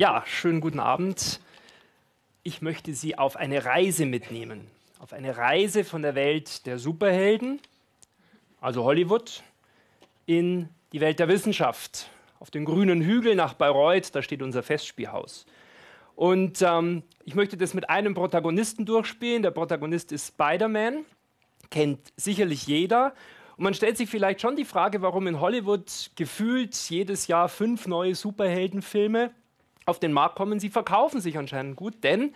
Ja, schönen guten Abend. Ich möchte Sie auf eine Reise mitnehmen. Auf eine Reise von der Welt der Superhelden, also Hollywood, in die Welt der Wissenschaft. Auf den grünen Hügel nach Bayreuth, da steht unser Festspielhaus. Und ähm, ich möchte das mit einem Protagonisten durchspielen. Der Protagonist ist Spider-Man, kennt sicherlich jeder. Und man stellt sich vielleicht schon die Frage, warum in Hollywood gefühlt jedes Jahr fünf neue Superheldenfilme auf den Markt kommen. Sie verkaufen sich anscheinend gut, denn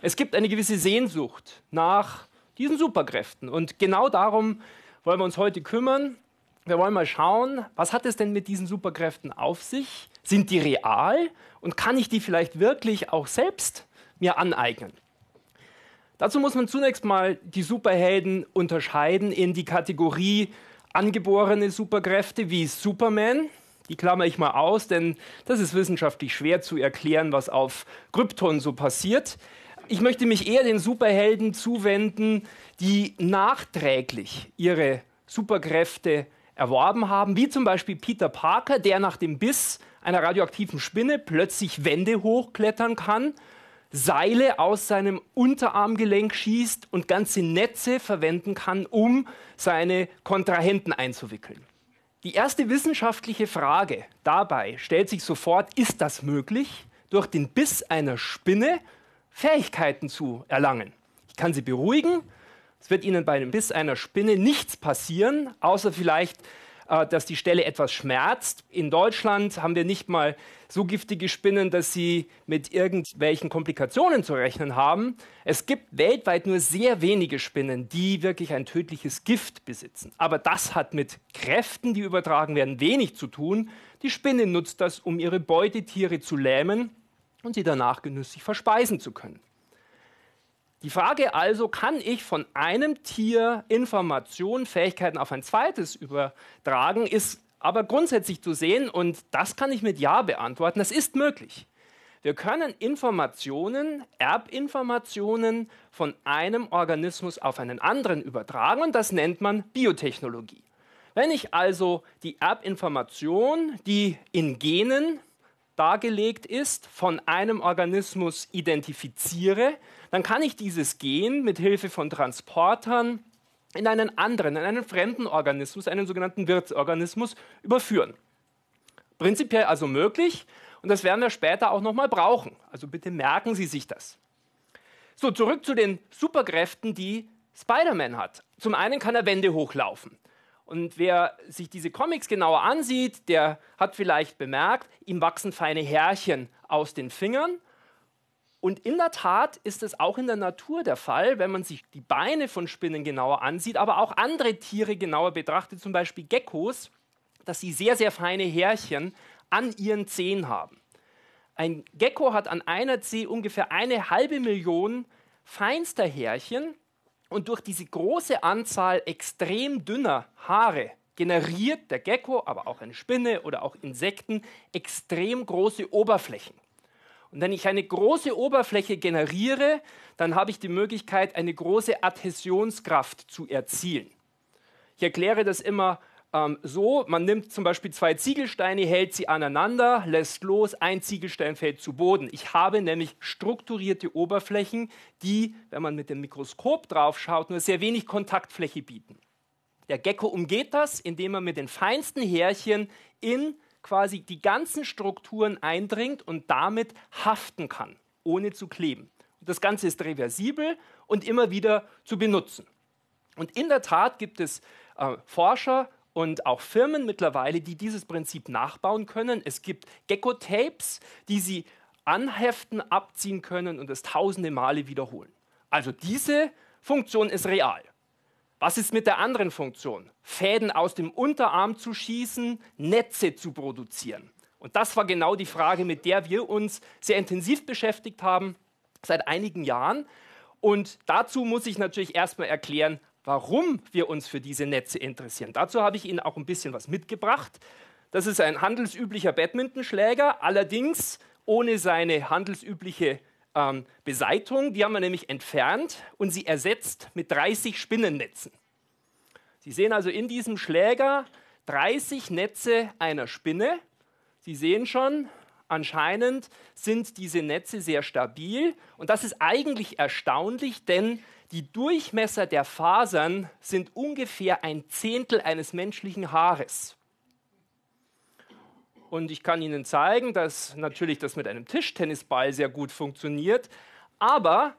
es gibt eine gewisse Sehnsucht nach diesen Superkräften. Und genau darum wollen wir uns heute kümmern. Wir wollen mal schauen, was hat es denn mit diesen Superkräften auf sich? Sind die real? Und kann ich die vielleicht wirklich auch selbst mir aneignen? Dazu muss man zunächst mal die Superhelden unterscheiden in die Kategorie angeborene Superkräfte wie Superman, die klammer ich mal aus, denn das ist wissenschaftlich schwer zu erklären, was auf Krypton so passiert. Ich möchte mich eher den Superhelden zuwenden, die nachträglich ihre Superkräfte erworben haben, wie zum Beispiel Peter Parker, der nach dem Biss einer radioaktiven Spinne plötzlich Wände hochklettern kann, Seile aus seinem Unterarmgelenk schießt und ganze Netze verwenden kann, um seine Kontrahenten einzuwickeln. Die erste wissenschaftliche Frage dabei stellt sich sofort, ist das möglich, durch den Biss einer Spinne Fähigkeiten zu erlangen? Ich kann Sie beruhigen, es wird Ihnen bei dem Biss einer Spinne nichts passieren, außer vielleicht äh, dass die Stelle etwas schmerzt. In Deutschland haben wir nicht mal so giftige Spinnen, dass sie mit irgendwelchen Komplikationen zu rechnen haben. Es gibt weltweit nur sehr wenige Spinnen, die wirklich ein tödliches Gift besitzen. Aber das hat mit Kräften, die übertragen werden, wenig zu tun. Die Spinne nutzt das, um ihre Beutetiere zu lähmen und sie danach genüsslich verspeisen zu können. Die Frage also, kann ich von einem Tier Informationen, Fähigkeiten auf ein zweites übertragen, ist aber grundsätzlich zu sehen und das kann ich mit Ja beantworten. Das ist möglich. Wir können Informationen, Erbinformationen von einem Organismus auf einen anderen übertragen und das nennt man Biotechnologie. Wenn ich also die Erbinformation, die in Genen dargelegt ist, von einem Organismus identifiziere, dann kann ich dieses Gen mit Hilfe von Transportern in einen anderen, in einen fremden Organismus, einen sogenannten Wirtsorganismus, überführen. Prinzipiell also möglich und das werden wir später auch nochmal brauchen. Also bitte merken Sie sich das. So, zurück zu den Superkräften, die Spider-Man hat. Zum einen kann er Wände hochlaufen. Und wer sich diese Comics genauer ansieht, der hat vielleicht bemerkt, ihm wachsen feine Härchen aus den Fingern. Und in der Tat ist es auch in der Natur der Fall, wenn man sich die Beine von Spinnen genauer ansieht, aber auch andere Tiere genauer betrachtet, zum Beispiel Geckos, dass sie sehr, sehr feine Härchen an ihren Zehen haben. Ein Gecko hat an einer Zehe ungefähr eine halbe Million feinster Härchen und durch diese große Anzahl extrem dünner Haare generiert der Gecko, aber auch eine Spinne oder auch Insekten extrem große Oberflächen. Und wenn ich eine große Oberfläche generiere, dann habe ich die Möglichkeit, eine große Adhäsionskraft zu erzielen. Ich erkläre das immer ähm, so, man nimmt zum Beispiel zwei Ziegelsteine, hält sie aneinander, lässt los, ein Ziegelstein fällt zu Boden. Ich habe nämlich strukturierte Oberflächen, die, wenn man mit dem Mikroskop drauf schaut, nur sehr wenig Kontaktfläche bieten. Der Gecko umgeht das, indem er mit den feinsten Härchen in quasi die ganzen Strukturen eindringt und damit haften kann, ohne zu kleben. Und das Ganze ist reversibel und immer wieder zu benutzen. Und in der Tat gibt es äh, Forscher und auch Firmen mittlerweile, die dieses Prinzip nachbauen können. Es gibt Gecko-Tapes, die sie anheften, abziehen können und es tausende Male wiederholen. Also diese Funktion ist real. Was ist mit der anderen Funktion? Fäden aus dem Unterarm zu schießen, Netze zu produzieren. Und das war genau die Frage, mit der wir uns sehr intensiv beschäftigt haben seit einigen Jahren. Und dazu muss ich natürlich erstmal erklären, warum wir uns für diese Netze interessieren. Dazu habe ich Ihnen auch ein bisschen was mitgebracht. Das ist ein handelsüblicher Badmintonschläger, allerdings ohne seine handelsübliche ähm, Beseitung. Die haben wir nämlich entfernt und sie ersetzt mit 30 Spinnennetzen. Sie sehen also in diesem Schläger 30 Netze einer Spinne. Sie sehen schon, anscheinend sind diese Netze sehr stabil. Und das ist eigentlich erstaunlich, denn die Durchmesser der Fasern sind ungefähr ein Zehntel eines menschlichen Haares. Und ich kann Ihnen zeigen, dass natürlich das mit einem Tischtennisball sehr gut funktioniert. Aber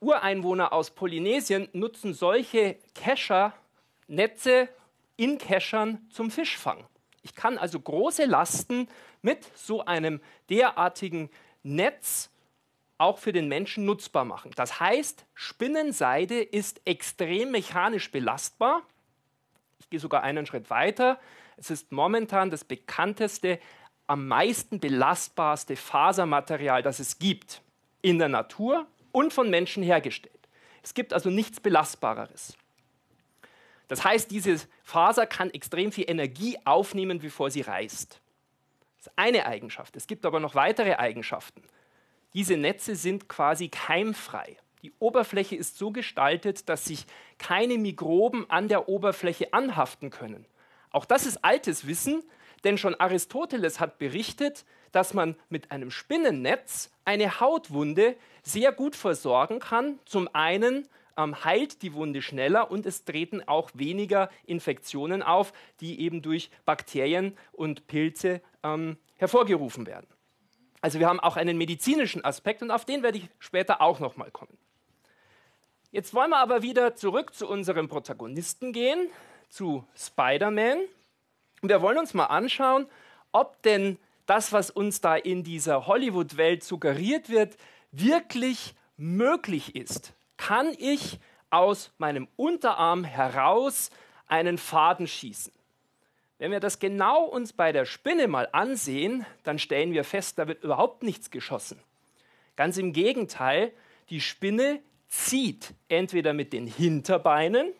Ureinwohner aus Polynesien nutzen solche Kescher-Netze in Keschern zum Fischfang. Ich kann also große Lasten mit so einem derartigen Netz auch für den Menschen nutzbar machen. Das heißt, Spinnenseide ist extrem mechanisch belastbar. Ich gehe sogar einen Schritt weiter. Es ist momentan das bekannteste, am meisten belastbarste Fasermaterial, das es gibt in der Natur und von Menschen hergestellt. Es gibt also nichts Belastbareres. Das heißt, diese Faser kann extrem viel Energie aufnehmen, bevor sie reißt. Das ist eine Eigenschaft. Es gibt aber noch weitere Eigenschaften. Diese Netze sind quasi keimfrei. Die Oberfläche ist so gestaltet, dass sich keine Mikroben an der Oberfläche anhaften können. Auch das ist altes Wissen, denn schon Aristoteles hat berichtet, dass man mit einem Spinnennetz eine Hautwunde sehr gut versorgen kann. Zum einen ähm, heilt die Wunde schneller und es treten auch weniger Infektionen auf, die eben durch Bakterien und Pilze ähm, hervorgerufen werden. Also wir haben auch einen medizinischen Aspekt und auf den werde ich später auch noch mal kommen. Jetzt wollen wir aber wieder zurück zu unserem Protagonisten gehen, zu Spider-Man. Und wir wollen uns mal anschauen, ob denn das, was uns da in dieser Hollywood-Welt suggeriert wird, wirklich möglich ist kann ich aus meinem Unterarm heraus einen Faden schießen. Wenn wir das genau uns bei der Spinne mal ansehen, dann stellen wir fest, da wird überhaupt nichts geschossen. Ganz im Gegenteil, die Spinne zieht entweder mit den Hinterbeinen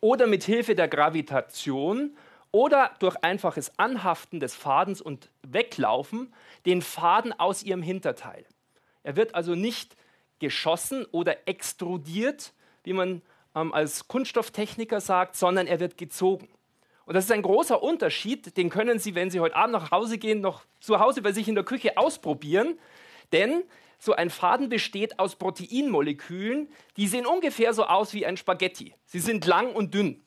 oder mit Hilfe der Gravitation oder durch einfaches Anhaften des Fadens und Weglaufen den Faden aus ihrem Hinterteil. Er wird also nicht geschossen oder extrudiert, wie man ähm, als Kunststofftechniker sagt, sondern er wird gezogen. Und das ist ein großer Unterschied, den können Sie, wenn Sie heute Abend nach Hause gehen, noch zu Hause bei sich in der Küche ausprobieren. Denn so ein Faden besteht aus Proteinmolekülen, die sehen ungefähr so aus wie ein Spaghetti. Sie sind lang und dünn.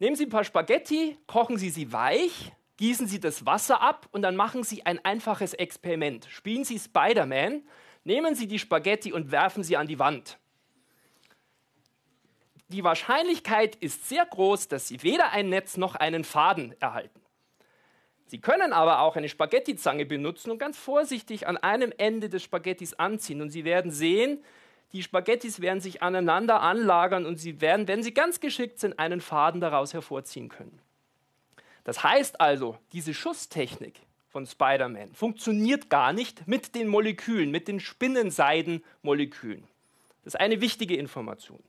Nehmen Sie ein paar Spaghetti, kochen Sie sie weich, gießen Sie das Wasser ab und dann machen Sie ein einfaches Experiment. Spielen Sie Spider-Man Nehmen Sie die Spaghetti und werfen sie an die Wand. Die Wahrscheinlichkeit ist sehr groß, dass Sie weder ein Netz noch einen Faden erhalten. Sie können aber auch eine Spaghettizange benutzen und ganz vorsichtig an einem Ende des Spaghettis anziehen. Und Sie werden sehen, die Spaghettis werden sich aneinander anlagern und Sie werden, wenn Sie ganz geschickt sind, einen Faden daraus hervorziehen können. Das heißt also, diese Schusstechnik von Spider-Man funktioniert gar nicht mit den Molekülen, mit den Spinnenseidenmolekülen. Das ist eine wichtige Information.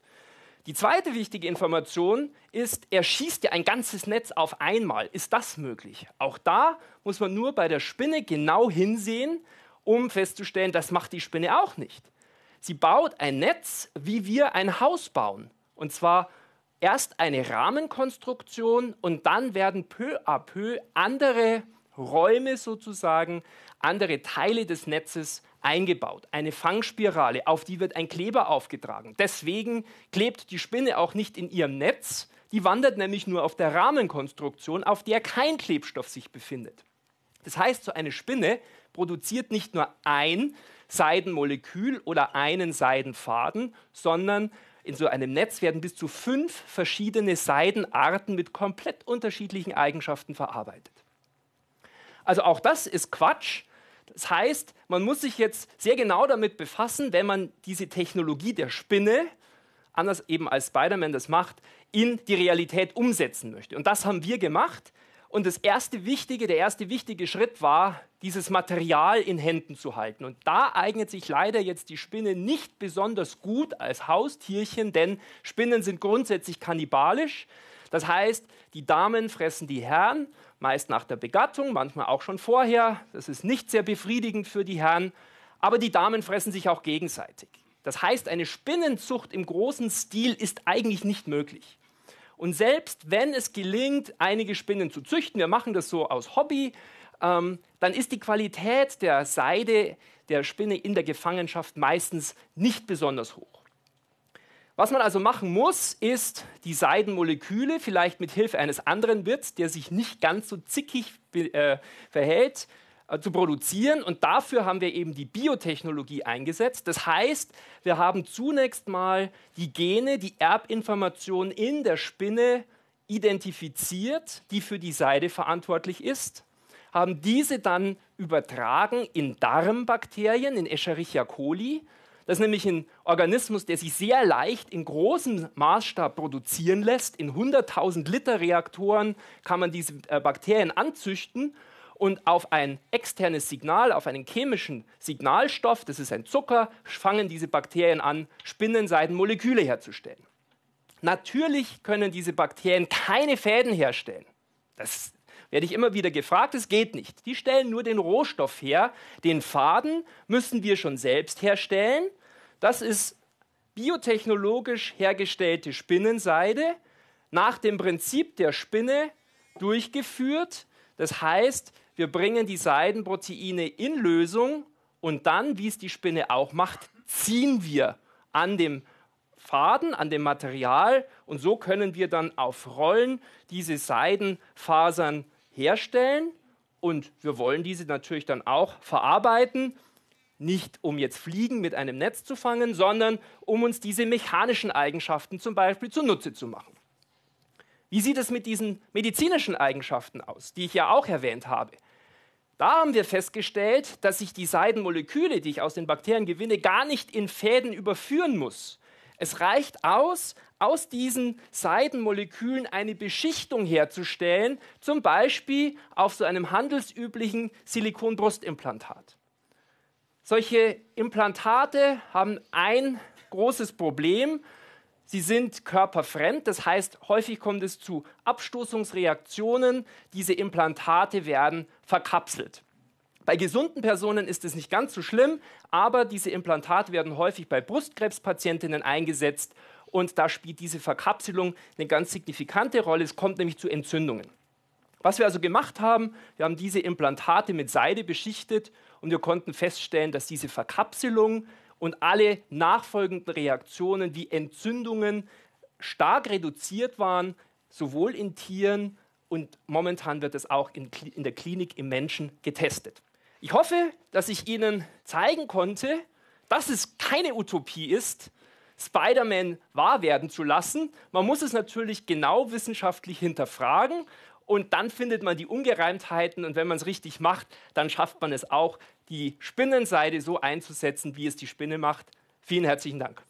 Die zweite wichtige Information ist, er schießt ja ein ganzes Netz auf einmal. Ist das möglich? Auch da muss man nur bei der Spinne genau hinsehen, um festzustellen, das macht die Spinne auch nicht. Sie baut ein Netz, wie wir ein Haus bauen. Und zwar erst eine Rahmenkonstruktion und dann werden peu à peu andere Räume sozusagen, andere Teile des Netzes eingebaut. Eine Fangspirale, auf die wird ein Kleber aufgetragen. Deswegen klebt die Spinne auch nicht in ihrem Netz, die wandert nämlich nur auf der Rahmenkonstruktion, auf der kein Klebstoff sich befindet. Das heißt, so eine Spinne produziert nicht nur ein Seidenmolekül oder einen Seidenfaden, sondern in so einem Netz werden bis zu fünf verschiedene Seidenarten mit komplett unterschiedlichen Eigenschaften verarbeitet. Also auch das ist Quatsch. Das heißt, man muss sich jetzt sehr genau damit befassen, wenn man diese Technologie der Spinne, anders eben als Spider-Man das macht, in die Realität umsetzen möchte. Und das haben wir gemacht. Und das erste wichtige, der erste wichtige Schritt war, dieses Material in Händen zu halten. Und da eignet sich leider jetzt die Spinne nicht besonders gut als Haustierchen, denn Spinnen sind grundsätzlich kannibalisch. Das heißt, die Damen fressen die Herren meist nach der Begattung, manchmal auch schon vorher. Das ist nicht sehr befriedigend für die Herren, aber die Damen fressen sich auch gegenseitig. Das heißt, eine Spinnenzucht im großen Stil ist eigentlich nicht möglich. Und selbst wenn es gelingt, einige Spinnen zu züchten, wir machen das so aus Hobby, ähm, dann ist die Qualität der Seide der Spinne in der Gefangenschaft meistens nicht besonders hoch. Was man also machen muss, ist die Seidenmoleküle vielleicht mit Hilfe eines anderen Wirts, der sich nicht ganz so zickig äh, verhält, äh, zu produzieren. Und dafür haben wir eben die Biotechnologie eingesetzt. Das heißt, wir haben zunächst mal die Gene, die Erbinformationen in der Spinne identifiziert, die für die Seide verantwortlich ist, haben diese dann übertragen in Darmbakterien, in Escherichia coli. Das ist nämlich ein Organismus, der sich sehr leicht in großem Maßstab produzieren lässt. In 100.000 Liter Reaktoren kann man diese äh, Bakterien anzüchten und auf ein externes Signal, auf einen chemischen Signalstoff, das ist ein Zucker, fangen diese Bakterien an, Spinnenseidenmoleküle herzustellen. Natürlich können diese Bakterien keine Fäden herstellen. Das werde ich immer wieder gefragt, es geht nicht. Die stellen nur den Rohstoff her. Den Faden müssen wir schon selbst herstellen. Das ist biotechnologisch hergestellte Spinnenseide nach dem Prinzip der Spinne durchgeführt. Das heißt, wir bringen die Seidenproteine in Lösung und dann, wie es die Spinne auch macht, ziehen wir an dem Faden, an dem Material und so können wir dann auf Rollen diese Seidenfasern herstellen und wir wollen diese natürlich dann auch verarbeiten, nicht um jetzt Fliegen mit einem Netz zu fangen, sondern um uns diese mechanischen Eigenschaften zum Beispiel zunutze zu machen. Wie sieht es mit diesen medizinischen Eigenschaften aus, die ich ja auch erwähnt habe? Da haben wir festgestellt, dass ich die Seidenmoleküle, die ich aus den Bakterien gewinne, gar nicht in Fäden überführen muss. Es reicht aus, aus diesen Seidenmolekülen eine Beschichtung herzustellen, zum Beispiel auf so einem handelsüblichen Silikonbrustimplantat. Solche Implantate haben ein großes Problem, Sie sind körperfremd, das heißt, häufig kommt es zu Abstoßungsreaktionen. Diese Implantate werden verkapselt. Bei gesunden Personen ist es nicht ganz so schlimm, aber diese Implantate werden häufig bei Brustkrebspatientinnen eingesetzt und da spielt diese Verkapselung eine ganz signifikante Rolle. Es kommt nämlich zu Entzündungen. Was wir also gemacht haben, wir haben diese Implantate mit Seide beschichtet und wir konnten feststellen, dass diese Verkapselung und alle nachfolgenden Reaktionen wie Entzündungen stark reduziert waren, sowohl in Tieren und momentan wird es auch in, in der Klinik im Menschen getestet. Ich hoffe, dass ich Ihnen zeigen konnte, dass es keine Utopie ist, Spider-Man wahr werden zu lassen. Man muss es natürlich genau wissenschaftlich hinterfragen und dann findet man die Ungereimtheiten und wenn man es richtig macht, dann schafft man es auch, die Spinnenseide so einzusetzen, wie es die Spinne macht. Vielen herzlichen Dank.